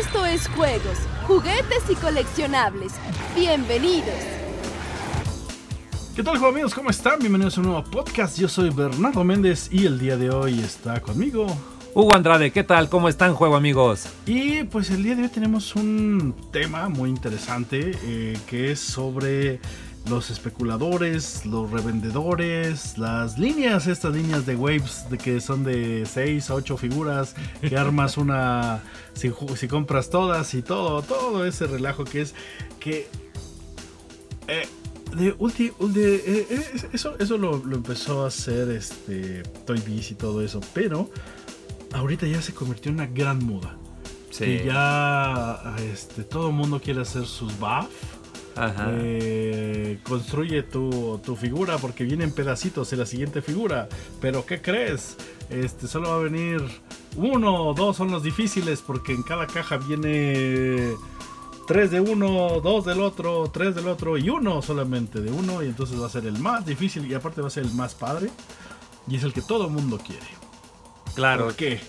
Esto es juegos, juguetes y coleccionables. Bienvenidos. ¿Qué tal, juego amigos? ¿Cómo están? Bienvenidos a un nuevo podcast. Yo soy Bernardo Méndez y el día de hoy está conmigo. Hugo Andrade, ¿qué tal? ¿Cómo están, juego amigos? Y pues el día de hoy tenemos un tema muy interesante eh, que es sobre los especuladores, los revendedores, las líneas, estas líneas de waves de que son de 6 a 8 figuras, que armas una, si, si, compras todas y todo, todo ese relajo que es que... Eh, de, ulti, de eh, eh, eso eso lo, lo, empezó a hacer este Toy Biz y todo eso, pero ahorita ya se convirtió en una gran moda. Sí. Y ya este, todo el mundo quiere hacer sus eh, construye tu, tu, figura porque vienen pedacitos en la siguiente figura. Pero ¿qué crees? Este solo va a venir uno o dos son los difíciles porque en cada caja viene tres de uno, dos del otro, tres del otro y uno solamente de uno y entonces va a ser el más difícil y aparte va a ser el más padre y es el que todo mundo quiere. Claro. ¿Por qué?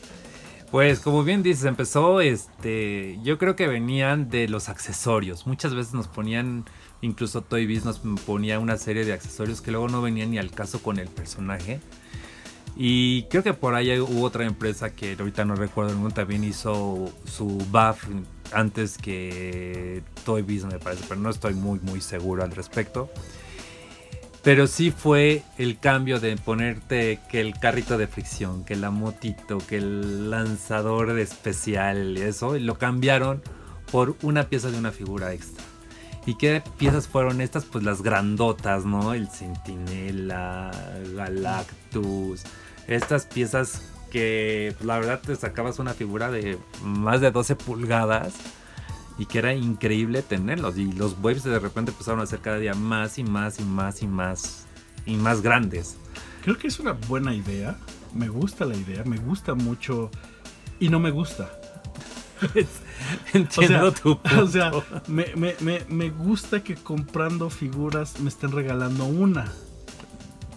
Pues como bien dices, empezó, este, yo creo que venían de los accesorios. Muchas veces nos ponían, incluso Toy Biz nos ponía una serie de accesorios que luego no venían ni al caso con el personaje. Y creo que por ahí hubo otra empresa que ahorita no recuerdo, el también hizo su buff antes que Toy Biz me parece, pero no estoy muy muy seguro al respecto. Pero sí fue el cambio de ponerte que el carrito de fricción, que la motito, que el lanzador de especial, eso, y lo cambiaron por una pieza de una figura extra. ¿Y qué piezas fueron estas? Pues las grandotas, ¿no? El Centinela, Galactus. Estas piezas que pues, la verdad te sacabas una figura de más de 12 pulgadas y que era increíble tenerlos. Y los waves de repente empezaron a ser cada día más y más y más y más y más grandes. Creo que es una buena idea. Me gusta la idea, me gusta mucho y no me gusta. Entiendo o sea, tu punto. O sea, me, me, me, me, gusta que comprando figuras me estén regalando una.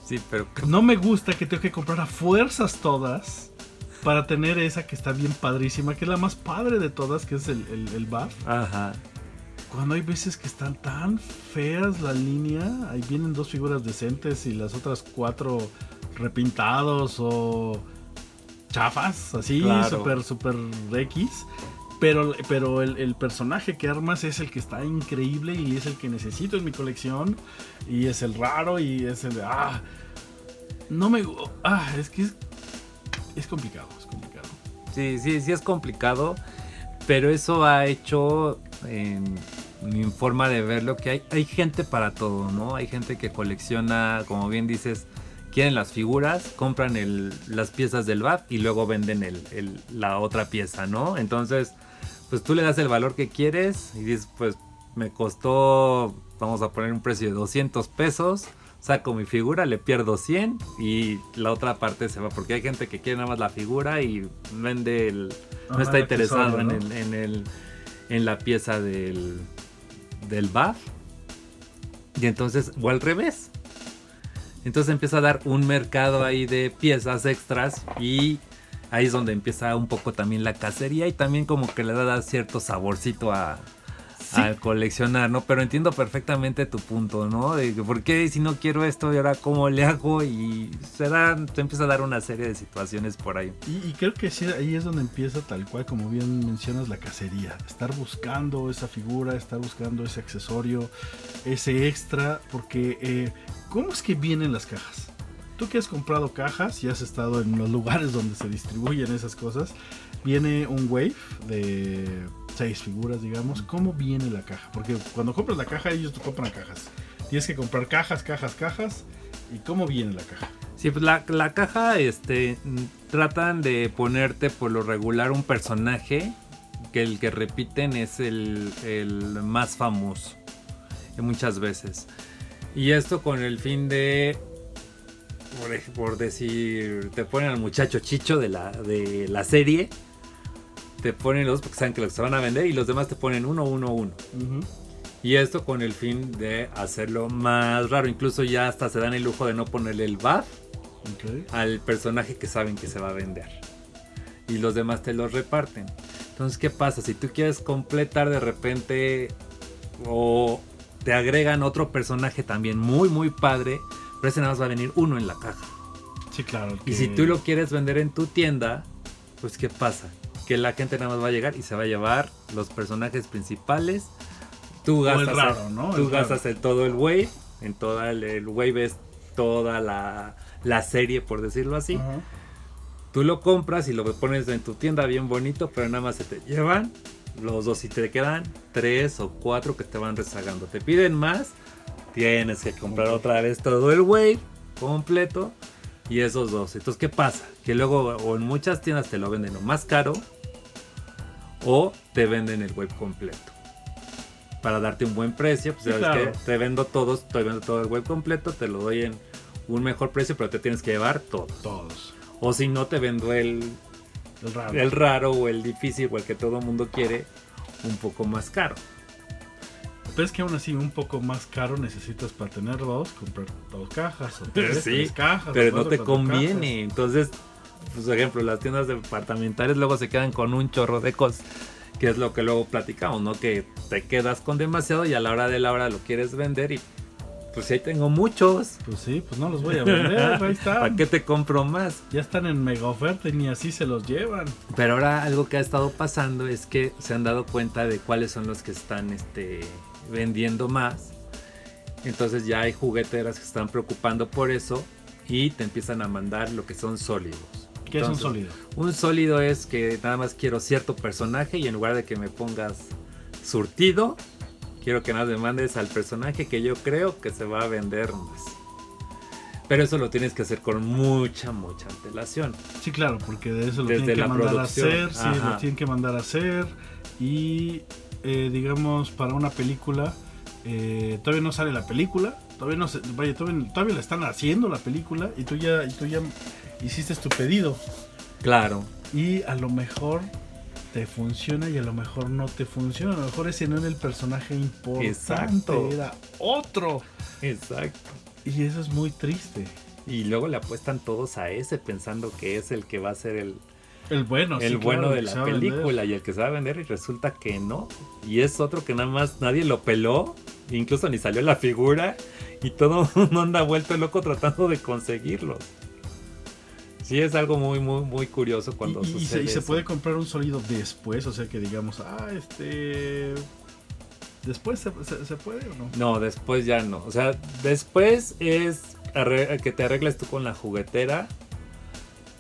Sí, pero. No me gusta que tengo que comprar a fuerzas todas para tener esa que está bien padrísima, que es la más padre de todas, que es el, el, el buff. Ajá. Cuando hay veces que están tan feas la línea, ahí vienen dos figuras decentes y las otras cuatro repintados o chafas, así, claro. super, super X. Pero, pero el, el, personaje que armas es el que está increíble y es el que necesito en mi colección. Y es el raro y es el... Ah, no me... Ah, es que es, es complicado, es complicado. Sí, sí, sí es complicado, pero eso ha hecho en mi forma de verlo que hay, hay gente para todo, ¿no? Hay gente que colecciona, como bien dices, quieren las figuras, compran las piezas del BAF y luego venden la otra pieza, ¿no? Entonces, pues tú le das el valor que quieres y dices, pues me costó, vamos a poner un precio de 200 pesos saco mi figura, le pierdo 100 y la otra parte se va. Porque hay gente que quiere nada más la figura y vende el. No está interesado en, el, en, el, en la pieza del, del buff. Y entonces, o al revés. Entonces empieza a dar un mercado ahí de piezas extras y ahí es donde empieza un poco también la cacería y también como que le da cierto saborcito a, Sí. al coleccionar, ¿no? Pero entiendo perfectamente tu punto, ¿no? De por qué si no quiero esto y ahora cómo le hago y se da, te empieza a dar una serie de situaciones por ahí. Y, y, creo que sí, ahí es donde empieza tal cual, como bien mencionas, la cacería. Estar buscando esa figura, estar buscando ese accesorio, ese extra, porque eh, ¿cómo es que vienen las cajas? Tú que has comprado cajas y has estado en los lugares donde se distribuyen esas cosas, viene un wave de seis figuras, digamos. ¿Cómo viene la caja? Porque cuando compras la caja, ellos te compran cajas. Tienes que comprar cajas, cajas, cajas. ¿Y cómo viene la caja? Sí, pues la, la caja, este, tratan de ponerte por lo regular un personaje que el que repiten es el, el más famoso. Muchas veces. Y esto con el fin de por, por, decir, te ponen al muchacho chicho de la, de la serie, te ponen los porque saben que los se van a vender y los demás te ponen uno, uno, uno. Uh -huh. Y esto con el fin de hacerlo más raro. Incluso ya hasta se dan el lujo de no ponerle el buff okay. al personaje que saben que se va a vender. Y los demás te los reparten. Entonces, ¿qué pasa? Si tú quieres completar de repente o te agregan otro personaje también muy, muy padre, pero ese nada más va a venir uno en la caja. Sí, claro. Y si tú lo quieres vender en tu tienda, pues ¿qué pasa? Que la gente nada más va a llegar y se va a llevar los personajes principales. Tú gastas, el raro, ¿no? tú El gastas en todo el wave. En toda el, el wave es toda la, la serie, por decirlo así. Ajá. Tú lo compras y lo pones en tu tienda bien bonito, pero nada más se te llevan los dos y te quedan tres o cuatro que te van rezagando. Te piden más, tienes que comprar otra vez todo el wave completo y esos dos. Entonces, ¿qué pasa? Que luego o en muchas tiendas te lo venden o más caro o te venden el wave completo. Para darte un buen precio, pues Sí, sabes claro. que te vendo todos, te vendo todo el wave completo, te lo doy en un mejor precio, pero te tienes que llevar todos. Todos. O si no, te vendo el, El raro. el raro o el difícil o el que todo el mundo quiere un poco más caro. Pero es que aún así, un poco más caro necesitas para tener dos, comprar dos cajas o tres, Sí, tres cajas. Pero no te conviene. Entonces, pues, por ejemplo, las tiendas departamentales luego se quedan con un chorro de cosas. Que es lo que luego platicamos, ¿no? Que te quedas con demasiado y a la hora de la hora lo quieres vender y pues ahí tengo muchos. Pues sí, pues no los voy a vender, ahí están. ¿Para qué te compro más? Ya están en mega oferta y ni así se los llevan. Pero ahora algo que ha estado pasando es que se han dado cuenta de cuáles son los que están este, vendiendo más. Entonces ya hay jugueteras que están preocupando por eso y te empiezan a mandar lo que son sólidos. ¿Qué es un Entonces, sólido? Un sólido es que nada más quiero cierto personaje y en lugar de que me pongas surtido, quiero que nada más me mandes al personaje que yo creo que se va a vender más. Pero eso lo tienes que hacer con mucha, mucha antelación. Sí, claro, porque de eso lo Desde tienen que mandar a producción, hacer, sí, lo tienen que mandar a hacer. Y eh, digamos, para una película, eh, todavía no sale la película, todavía no se, vaya, todavía, todavía la están haciendo la película y tú ya, y tú ya hiciste tu pedido. Claro. Y a lo mejor te funciona y a lo mejor no te funciona. A lo mejor ese no era el personaje importante, Exacto. era otro. Exacto. Y eso es muy triste. Y luego le apuestan todos a ese pensando que es el que va a ser el, El bueno, el sí, bueno claro, de la vender. película y el que se va a vender y resulta que no. Y es otro que nada más nadie lo peló, incluso ni salió la figura y todo el mundo anda vuelto loco tratando de conseguirlo. Sí, es algo muy, muy, muy curioso cuando y, y sucede se, y se eso. puede comprar un sólido después, o sea que digamos, ah, este... Después se, se- se puede o no? No, después ya no. O sea, después es que te arregles tú con la juguetera.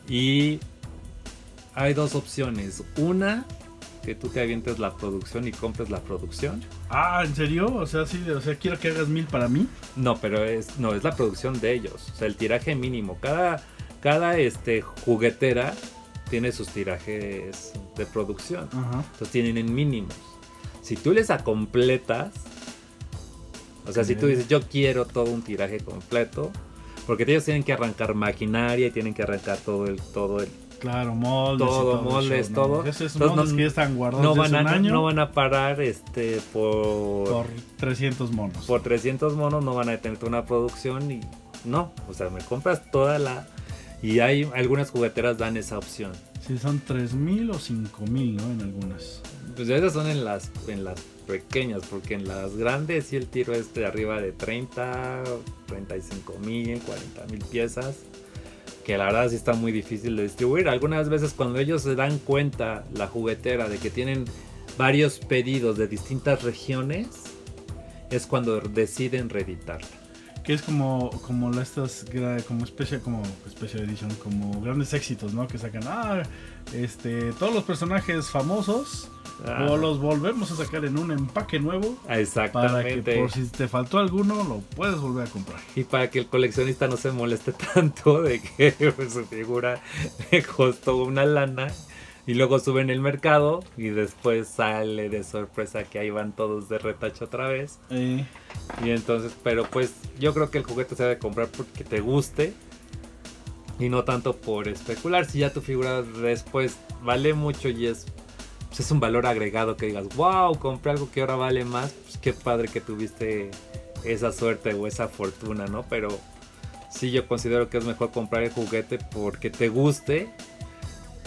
Y hay dos opciones. Una, que tú te avientes la producción y compres la producción. Ah, ¿en serio? O sea, sí, o sea, quiero que hagas mil para mí. No, pero es, no, es la producción de ellos. O sea, el tiraje mínimo. Cada, cada este, juguetera tiene sus tirajes de producción. Ajá. Entonces tienen en mínimos. Si tú les acompletas, o sea, si tú dices yo quiero todo un tiraje completo, porque ellos tienen que arrancar maquinaria y tienen que arrancar todo el, todo el, Claro, moldes. Todo, el moldes, show, todo. moldes no- que ya están guardados no van, desde a, un año no van a parar este por, por 300 monos. por 300 monos, no van a tener una producción y no, o sea, me compras toda la y hay algunas jugueteras dan esa opción. Si son 3000 o 5000, ¿no? En algunas. Pues esas son en las en las pequeñas, porque en las grandes sí el tiro es de arriba de 30, 35 mil, 40 mil piezas. Que la verdad sí está muy difícil de distribuir. Algunas veces cuando ellos se dan cuenta, la juguetera, de que tienen varios pedidos de distintas regiones, es cuando deciden reeditarla. Que es como, como estas, como especie, como Special Edition, como grandes éxitos, ¿no? Que sacan, ah, este, todos los personajes famosos, Ah, o los volvemos a sacar en un empaque nuevo, para que Exactamente. por si te faltó alguno, lo puedes volver a comprar. Y para que el coleccionista no se moleste tanto de que pues, su figura le costó una lana y luego sube en el mercado y después sale de sorpresa que ahí van todos de retacho otra vez. Eh, Y entonces, pero pues yo creo que el juguete se debe comprar porque te guste y no tanto por especular. Si ya tu figura después vale mucho y es, pues, es un valor agregado que digas, wow, compré algo que ahora vale más, pues qué padre que tuviste esa suerte o esa fortuna, ¿no? Pero sí yo considero que es mejor comprar el juguete porque te guste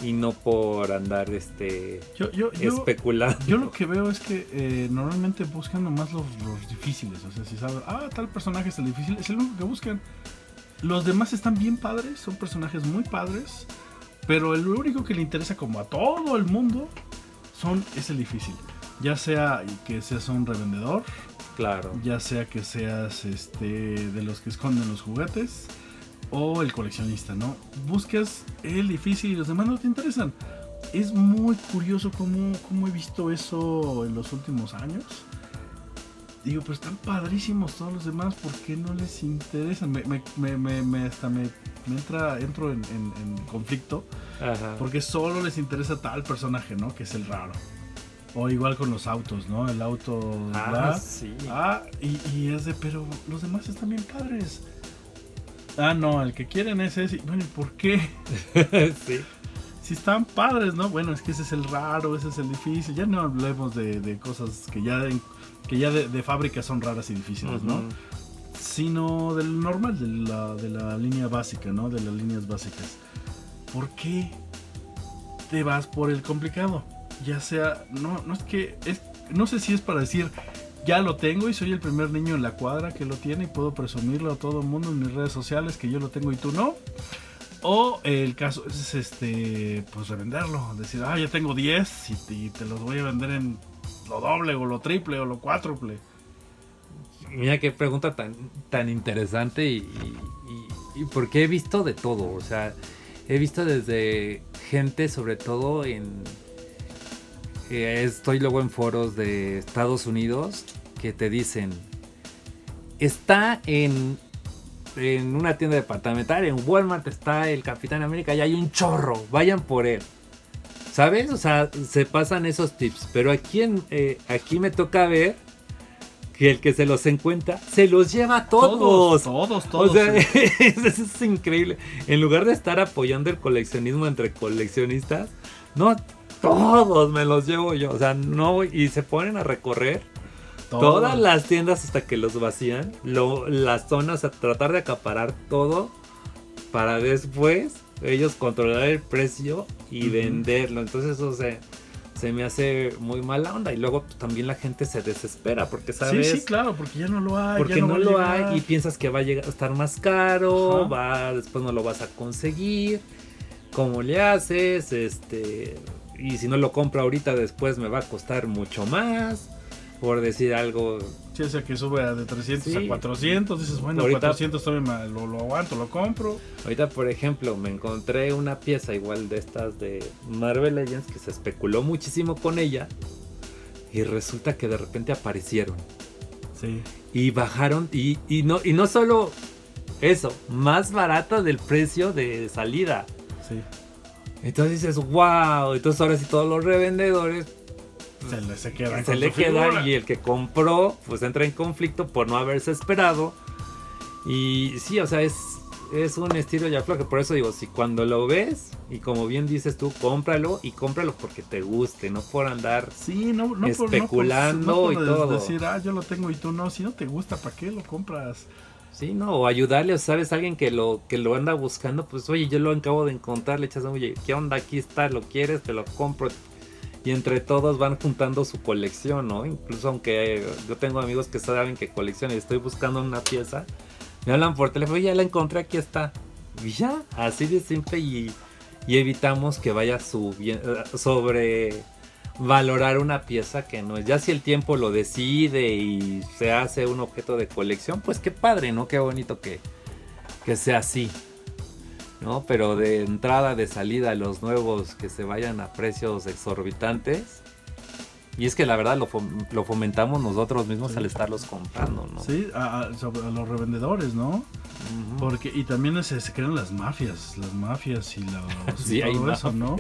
y no por andar este Yo, yo, yo, especulando. yo lo que veo es que eh, normalmente buscan nomás los, los difíciles. O sea, si saben, ah, tal personaje es el difícil, es el único que buscan. Los demás están bien padres, son personajes muy padres. Pero el único que le interesa como a todo el mundo son es el difícil. Ya sea que seas un revendedor, Claro. ya sea que seas este de los que esconden los juguetes o el coleccionista, ¿no? Buscas el difícil y los demás no te interesan. Es muy curioso cómo, cómo he visto eso en los últimos años. Digo, pero están padrísimos todos los demás, ¿por qué no les interesan? Me, me, me, me- hasta me, me entra, entro en, en- en conflicto Ajá. porque solo les interesa tal personaje, ¿no? Que es el raro. O igual con los autos, ¿no? El auto Ah, sí. Ah, y, y es de, pero los demás están bien padres. Ah, no, el que quieren es ese. Bueno, ¿y por qué? sí. Si están padres, ¿no? Bueno, es que ese es el raro, ese es el difícil. Ya no hablemos de, de cosas que ya, en- que ya de, de fábrica son raras y difíciles, ¿no? Sino del normal, de la, de la línea básica, ¿no? De las líneas básicas. ¿Por qué te vas por el complicado? Ya sea, no, no es que, es, no sé si es para decir, ya lo tengo y soy el primer niño en la cuadra que lo tiene y puedo presumirlo a todo el mundo en mis redes sociales que yo lo tengo y tú no. O el caso es este, pues revenderlo, decir, ah, ya tengo 10 y, te- los voy a vender en lo doble o lo triple o lo cuádruple. Mira qué pregunta tan, tan interesante y- y porque he visto de todo, o sea, he visto desde gente, sobre todo en... eh, estoy luego en foros de Estados Unidos que te dicen, está en, en una tienda departamental, en Walmart está el Capitán América y hay un chorro, vayan por él. ¿Sabes? O sea, se pasan esos tips. Pero aquí, en, eh, aquí me toca ver que el que se los encuentra se los lleva a todos. todos, todos. o sea, sí. es increíble. En lugar de estar apoyando el coleccionismo entre coleccionistas, no, todos me los llevo yo. O sea, no, y se ponen a recorrer todas las tiendas hasta que los vacían, lo- las zonas, a tratar de acaparar todo para después ellos controlar el precio y venderlo. Entonces eso se, se me hace muy mala onda. Y luego pues, también la gente se desespera porque Sí, sabes... sí, claro, porque ya no lo hay. Porque ya no, lo llegar. hay y piensas que va a llegar a estar más caro, Ajá. va, después no lo vas a conseguir. ¿Cómo le haces? Este, y si no lo compro ahorita, después me va a costar mucho más. Por decir algo, Sí, o sea que sube a de 300 Sí. a 400, dices, bueno, Ahorita- 400 todavía lo, lo aguanto, lo compro. ahorita por ejemplo, me encontré una pieza igual de estas de Marvel Legends que se especuló muchísimo con ella. Y resulta que de repente aparecieron. Sí. Y bajaron, y, y no, y no solo eso, más barata del precio de salida. Sí. Entonces dices, wow, entonces ahora sí todos los revendedores Se le, se quedan se le quedan y el que compró pues entra en conflicto por no haberse esperado. Y sí, o sea, es, es un estilo ya afloje. Por eso digo, si cuando lo ves y como bien dices tú, cómpralo y cómpralo porque te guste, no por andar Sí, no, no por- especulando no por, y no por todo. decir, ah, yo lo tengo y tú no. Si no te gusta, ¿para qué lo compras? Sí, no, o ayudarle, o sabes, alguien que lo, que lo anda buscando, pues oye, yo lo acabo de encontrar, le echas, oye, ¿qué onda? Aquí está, lo quieres, te lo compro. Y entre todos van juntando su colección, ¿no? Incluso aunque eh, yo tengo amigos que saben que coleccionan y estoy buscando una pieza, me hablan por teléfono, ya la encontré, aquí está. Y ya, así de simple y, y evitamos que vaya eh, sobre valorar una pieza que no es. Ya si el tiempo lo decide y se hace un objeto de colección, pues qué padre, ¿no? Qué bonito que, que sea así. ¿No? Pero de entrada, de salida, los nuevos que se vayan a precios exorbitantes. Y es que la verdad lo, fom- lo fomentamos nosotros mismos Sí. al estarlos comprando, ¿no? Sí, a, a- sobre- a los revendedores, ¿no? Porque, y también se, se crean las mafias, las mafias y, los, y Sí, hay todo eso, ¿no?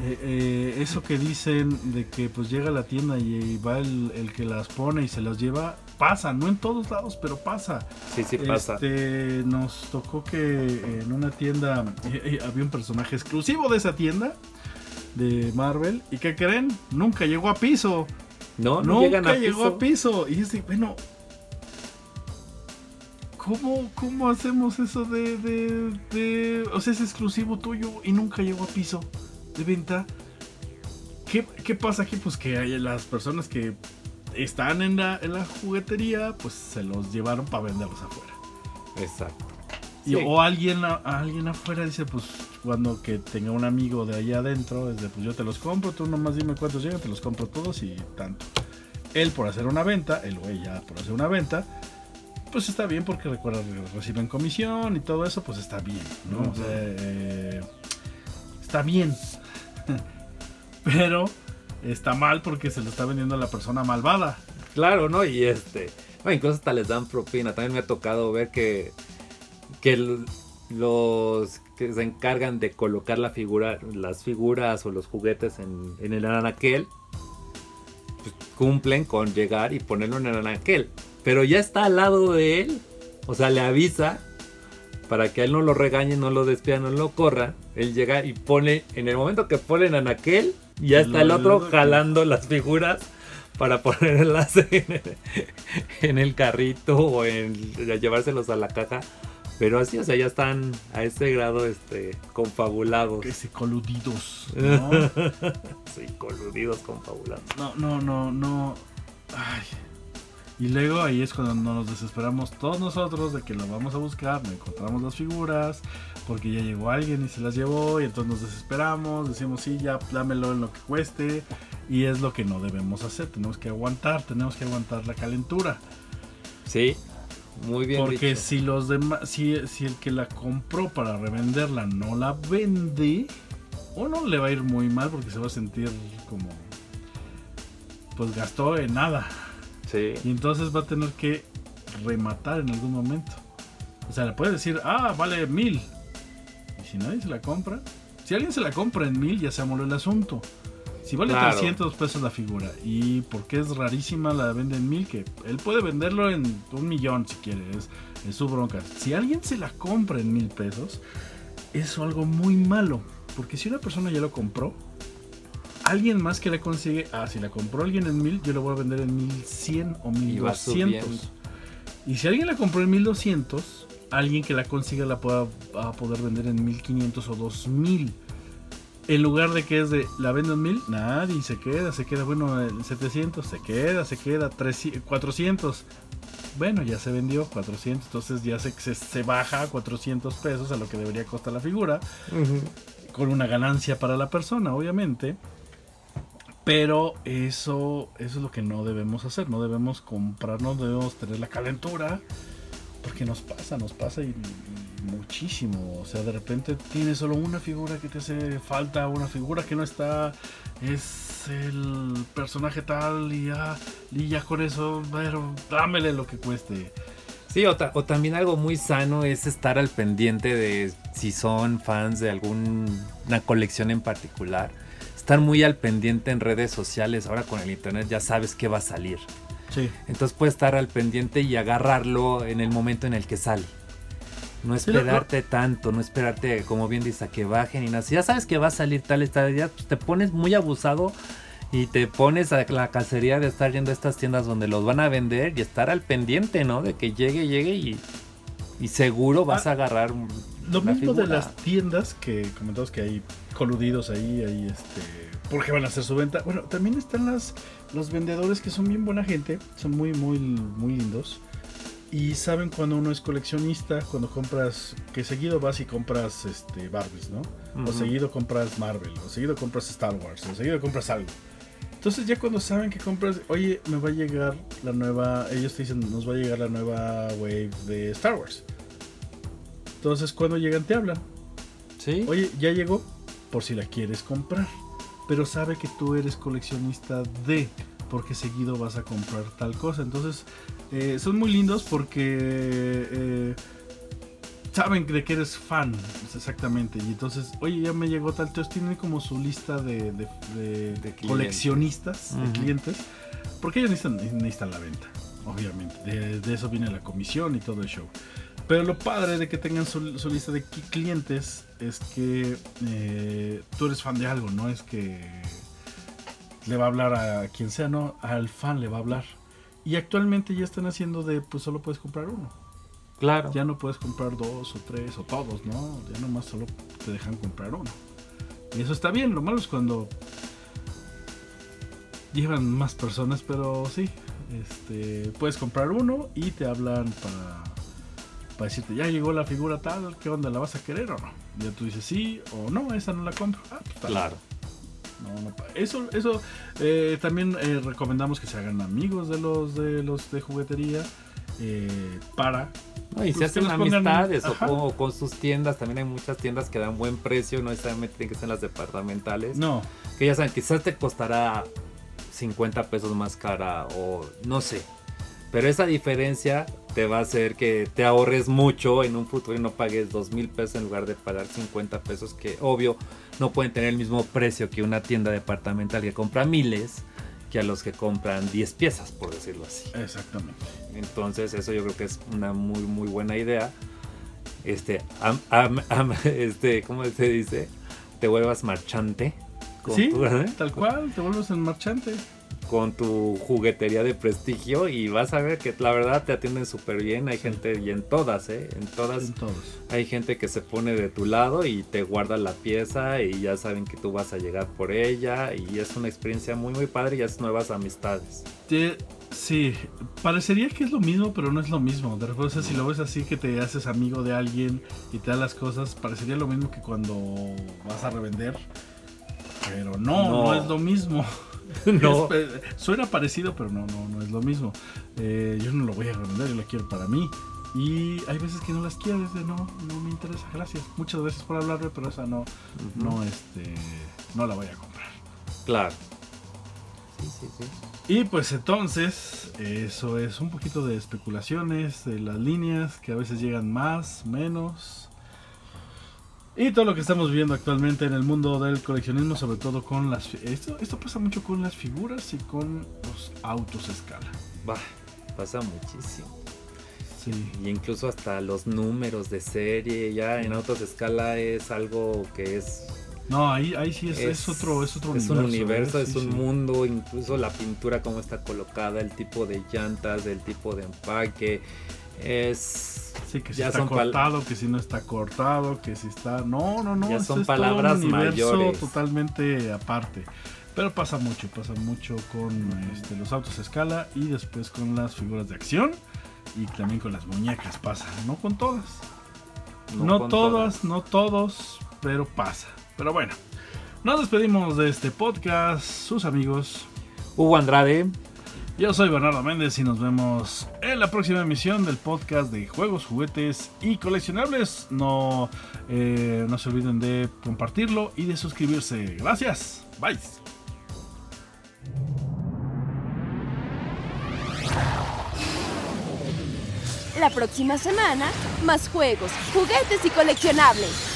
Eh, eh, eso que dicen de que pues llega a la tienda y va el, el que las pone y se las lleva, pasa, no en todos lados, pero pasa. Sí, sí pasa. Este, nos tocó que en una tienda eh, había un personaje exclusivo de esa tienda de Marvel y que creen, nunca llegó a piso. No, no nunca a llegó piso. a piso. Y es de, bueno, ¿cómo, cómo hacemos eso de, de, de- O sea, es exclusivo tuyo y nunca llegó a piso. de venta. ¿Qué, qué pasa aquí? Pues que hay las personas que están en la, en la juguetería, pues se los llevaron para venderlos afuera. Exacto. Y, O alguien, a- alguien afuera dice, pues cuando que tenga un amigo de allá adentro, es de, pues yo te los compro, tú nomás dime cuántos llegan, te los compro todos y tanto. Él por hacer una venta, el güey ya por hacer una venta, pues está bien porque recuerda reciben comisión y todo eso, pues está bien, ¿no? O sea, eh, está bien. Pero está mal porque se lo está vendiendo a la persona malvada. Claro, ¿no? Y este. bueno, incluso hasta les dan propina. También me ha tocado ver que. Que el- los que se encargan de colocar la figura, las figuras o los juguetes en, en el anaquel. pues, cumplen con llegar y ponerlo en el anaquel. Pero ya está al lado de él. O sea, le avisa. Para que a él no lo regañe, no lo despidan, no lo corra. Él llega y pone. En el momento que pone en anaquel. Ya está el otro jalando las figuras para ponerlas en el, en el carrito o en llevárselos a la caja. Pero así, o sea, ya están a ese grado este confabulados. Que se coludidos, ¿no? Sí, coludidos, confabulados. No, no, no, no. Ay. Y luego ahí es cuando nos desesperamos todos nosotros de que lo vamos a buscar, no encontramos las figuras, porque ya llegó alguien y se las llevó, y entonces nos desesperamos, decimos sí, ya dámelo en lo que cueste, y es lo que no debemos hacer, tenemos que aguantar, tenemos que aguantar la calentura. Sí, muy bien. Porque dicho. si los demás, si, si el que la compró para revenderla no la vende, uno le va a ir muy mal porque se va a sentir como, pues gastó en nada. Sí. Y entonces va a tener que rematar en algún momento. O sea, le puede decir, ah, vale mil. Y si nadie se la compra, si alguien se la compra en mil, ya se amoló el asunto. Si vale Claro. 300 pesos la figura y porque es rarísima la vende en mil, que él puede venderlo en un millón si quiere, es, es su bronca. Si alguien se la compra en mil pesos, es algo muy malo. Porque si una persona ya lo compró, alguien más que la consigue, ah, si la compró alguien en mil, yo lo voy a vender en 1100 o Y va 1200. subiendo. Y si alguien la compró en 1200, alguien que la consiga la pueda va a poder vender en 1500 o 2000. En lugar de que es de la vendo en 1000, nadie se queda, se queda, bueno, en 700, se queda, se queda, 300, 400. Bueno, ya se vendió 400, entonces ya se, se, se baja a 400 pesos a lo que debería costar la figura con una ganancia para la persona, obviamente. Pero eso, eso es lo que no debemos hacer. No debemos comprar, no debemos tener la calentura. Porque nos pasa, nos pasa y, y muchísimo. O sea, de repente tienes solo una figura que te hace falta, una figura que no está. Es el personaje tal y ya, y ya con eso, pero dámele lo que cueste. Sí, o, ta- o también algo muy sano es estar al pendiente de si son fans de alguna colección en particular. Estar muy al pendiente en redes sociales. Ahora con el internet ya sabes qué va a salir. Sí. Entonces puedes estar al pendiente y agarrarlo en el momento en el que sale. No esperarte tanto, no esperarte, como bien dice, a que bajen y nada. Si ya sabes que va a salir tal esta pues te pones muy abusado y te pones a la cacería de estar yendo a estas tiendas donde los van a vender y estar al pendiente, ¿no? De que llegue, llegue y, y seguro vas Ah, a agarrar un- Lo una mismo de las tiendas que comentamos que hay coludidos ahí, ahí este, porque van a hacer su venta. Bueno, también están las, los vendedores que son bien buena gente, son muy, muy, muy lindos. Y saben cuando uno es coleccionista, cuando compras, que seguido vas y compras este, Barbies, ¿no? O seguido compras Marvel, o seguido compras Star Wars, o seguido compras algo. Entonces ya cuando saben que compras, oye, me va a llegar la nueva, ellos te dicen, nos va a llegar la nueva wave de Star Wars. Entonces cuando llegan te hablan. Sí. Oye, ya llegó por si la quieres comprar. Pero sabe que tú eres coleccionista de, porque seguido vas a comprar tal cosa. Entonces, eh, son muy lindos porque eh, saben de que eres fan, exactamente. Y entonces, oye, ya me llegó tal. Entonces tienen como su lista de, de- de clientes. coleccionistas, de clientes. Porque ellos necesitan, necesitan la venta, obviamente. De, de eso viene la comisión y todo el show. Pero lo padre de que tengan su, su lista de clientes es que eh, tú eres fan de algo, no es que le va a hablar a quien sea, no, al fan le va a hablar. Y actualmente ya están haciendo de, pues solo puedes comprar uno. claro. Ya no puedes comprar dos o tres o todos, ¿no? Ya nomás solo te dejan comprar uno. Y eso está bien, lo malo es cuando llevan más personas, pero sí, este, puedes comprar uno y te hablan para, para decirte, ya llegó la figura tal, ¿qué onda? ¿La vas a querer o no? Y ya tú dices sí o no, esa no la compro. Ah, pues, Claro. No, no eso, eso eh, también eh, recomendamos que se hagan amigos de los de los de juguetería eh, para No, y se Pues hacen los pongan- amistades o o con sus tiendas. También hay muchas tiendas que dan buen precio, no necesariamente tienen que ser las departamentales. no Que ya saben, quizás te costará 50 pesos más cara o no sé. Pero esa diferencia te va a hacer que te ahorres mucho en un futuro y no pagues 2 mil pesos en lugar de pagar 50 pesos que obvio no pueden tener el mismo precio que una tienda departamental que compra miles que a los que compran 10 piezas, por decirlo así. exactamente Entonces, eso yo creo que es una muy, muy buena idea. Este, am- am- am- este, ¿cómo se dice? Te vuelvas marchante. Con, sí tu, ¿eh? tal cual te vuelves el marchante con tu juguetería de prestigio y vas a ver que la verdad te atienden súper bien. Hay gente, y en todas, ¿eh? En todas en todos hay gente que se pone de tu lado y te guarda la pieza y ya saben que tú vas a llegar por ella y es una experiencia muy, muy padre y haces nuevas amistades. Sí parecería que es lo mismo pero no es lo mismo de repente si lo ves así que te haces amigo de alguien y te da las cosas parecería lo mismo que cuando vas a revender pero no no, No. es lo mismo No. Es, eh, suena parecido, pero no, no, no es lo mismo. Eh, yo no lo voy a revender, yo lo quiero para mí. Y hay veces que no las quiero, es de no, no me interesa, gracias. Muchas gracias por hablarme, pero esa no, no, este, no la voy a comprar. Claro. Sí, sí, sí. Y pues entonces, eso es un poquito de especulaciones de las líneas que a veces llegan más, menos. Y todo lo que estamos viendo actualmente en el mundo del coleccionismo, sobre todo con las... Esto, esto pasa mucho con las figuras y con los autos a escala. Bah, pasa muchísimo. Sí. Y incluso hasta los números de serie, ya en autos de escala es algo que es... No, ahí, ahí sí es, es otro, es otro es universo. un universo, ¿eh? es Sí, un sí. mundo, incluso la pintura, cómo está colocada, el tipo de llantas, el tipo de empaque, es... Sí, que si ya está son cortado, que si no está cortado, que si está... No, no, no. Ya son es todo un palabras universo mayores. totalmente aparte. Pero pasa mucho, pasa mucho con este, los autos a escala y después con las figuras de acción y también con las muñecas pasa. No con todas. No, con todas, no todos, pero pasa. Pero bueno, nos despedimos de este podcast, sus amigos. Hugo Andrade, Yo soy Bernardo Méndez y nos vemos en la próxima emisión del podcast de juegos, juguetes y coleccionables. No, eh, no se olviden de compartirlo y de suscribirse. Gracias. Bye. La próxima semana, más juegos, juguetes y coleccionables.